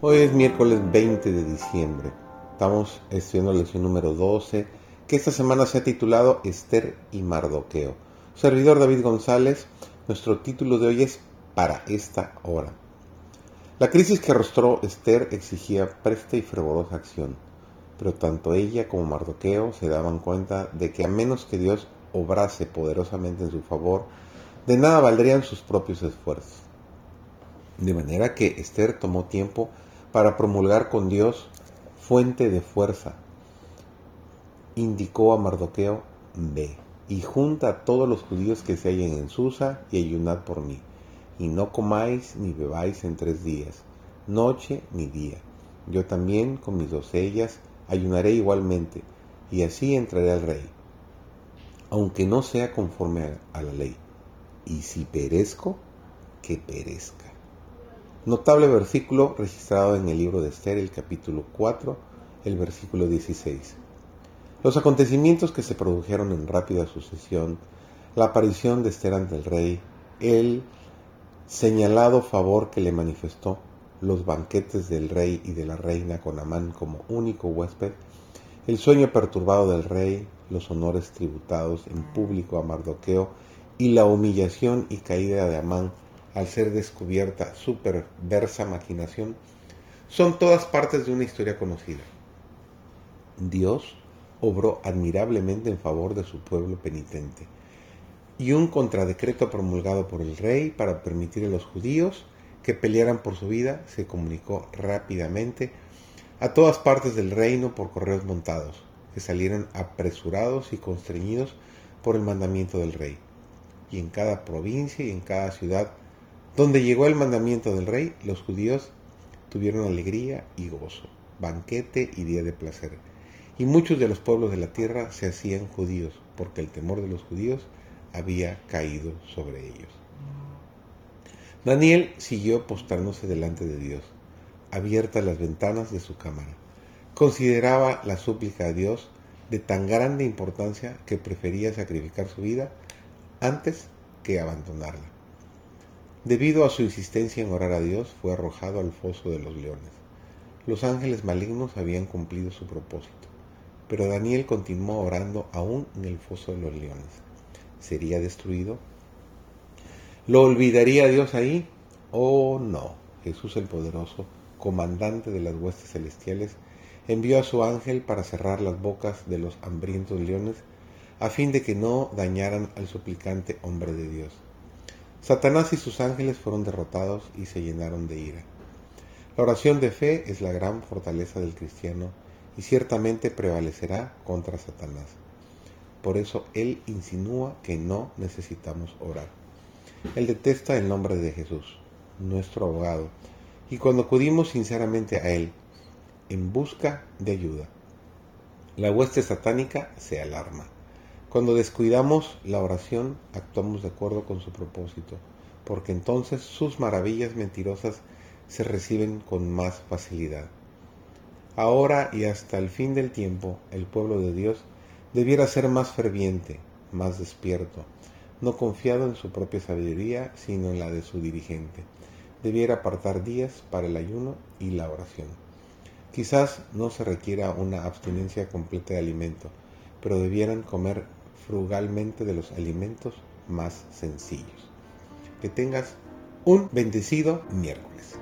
Hoy es miércoles 20 de diciembre. Estamos estudiando la lección número 12, que esta semana se ha titulado Esther y Mardoqueo. Servidor David González, nuestro título de hoy es Para esta hora. La crisis que arrostró Esther exigía presta y fervorosa acción, pero tanto ella como Mardoqueo se daban cuenta de que a menos que Dios obrase poderosamente en su favor, de nada valdrían sus propios esfuerzos. De manera que Esther tomó tiempo para promulgar con Dios fuente de fuerza. Indicó a Mardoqueo, ve y junta a todos los judíos que se hallen en Susa y ayunad por mí, y no comáis ni bebáis en tres días, noche ni día. Yo también con mis doncellas ayunaré igualmente, y así entraré al rey, aunque no sea conforme a la ley. Y si perezco, que perezca. Notable versículo registrado en el libro de Esther, el capítulo 4, el versículo 16. Los acontecimientos que se produjeron en rápida sucesión, la aparición de Esther ante el rey, el señalado favor que le manifestó, los banquetes del rey y de la reina con Amán como único huésped, el sueño perturbado del rey, los honores tributados en público a Mardoqueo y la humillación y caída de Amán al ser descubierta su perversa maquinación, son todas partes de una historia conocida. Dios obró admirablemente en favor de su pueblo penitente, y un contradecreto promulgado por el rey para permitir a los judíos que pelearan por su vida se comunicó rápidamente a todas partes del reino por correos montados, que salieron apresurados y constreñidos por el mandamiento del rey. Y en cada provincia y en cada ciudad donde llegó el mandamiento del rey, los judíos tuvieron alegría y gozo, banquete y día de placer. Y muchos de los pueblos de la tierra se hacían judíos, porque el temor de los judíos había caído sobre ellos. Daniel siguió postrándose delante de Dios, abiertas las ventanas de su cámara. Consideraba la súplica a Dios de tan grande importancia que prefería sacrificar su vida antes que abandonarla. Debido a su insistencia en orar a Dios, fue arrojado al foso de los leones. Los ángeles malignos habían cumplido su propósito, pero Daniel continuó orando aún en el foso de los leones. ¿Sería destruido? ¿Lo olvidaría Dios ahí? Oh no. Jesús el poderoso, comandante de las huestes celestiales, envió a su ángel para cerrar las bocas de los hambrientos leones, a fin de que no dañaran al suplicante hombre de Dios. Satanás y sus ángeles fueron derrotados y se llenaron de ira. La oración de fe es la gran fortaleza del cristiano y ciertamente prevalecerá contra Satanás. Por eso él insinúa que no necesitamos orar. Él detesta el nombre de Jesús, nuestro abogado, y cuando acudimos sinceramente a él, en busca de ayuda, la hueste satánica se alarma. Cuando descuidamos la oración, actuamos de acuerdo con su propósito, porque entonces sus maravillas mentirosas se reciben con más facilidad. Ahora y hasta el fin del tiempo, el pueblo de Dios debiera ser más ferviente, más despierto, no confiado en su propia sabiduría, sino en la de su dirigente. Debiera apartar días para el ayuno y la oración. Quizás no se requiera una abstinencia completa de alimento, pero debieran comer frugalmente de los alimentos más sencillos. Que tengas un bendecido miércoles.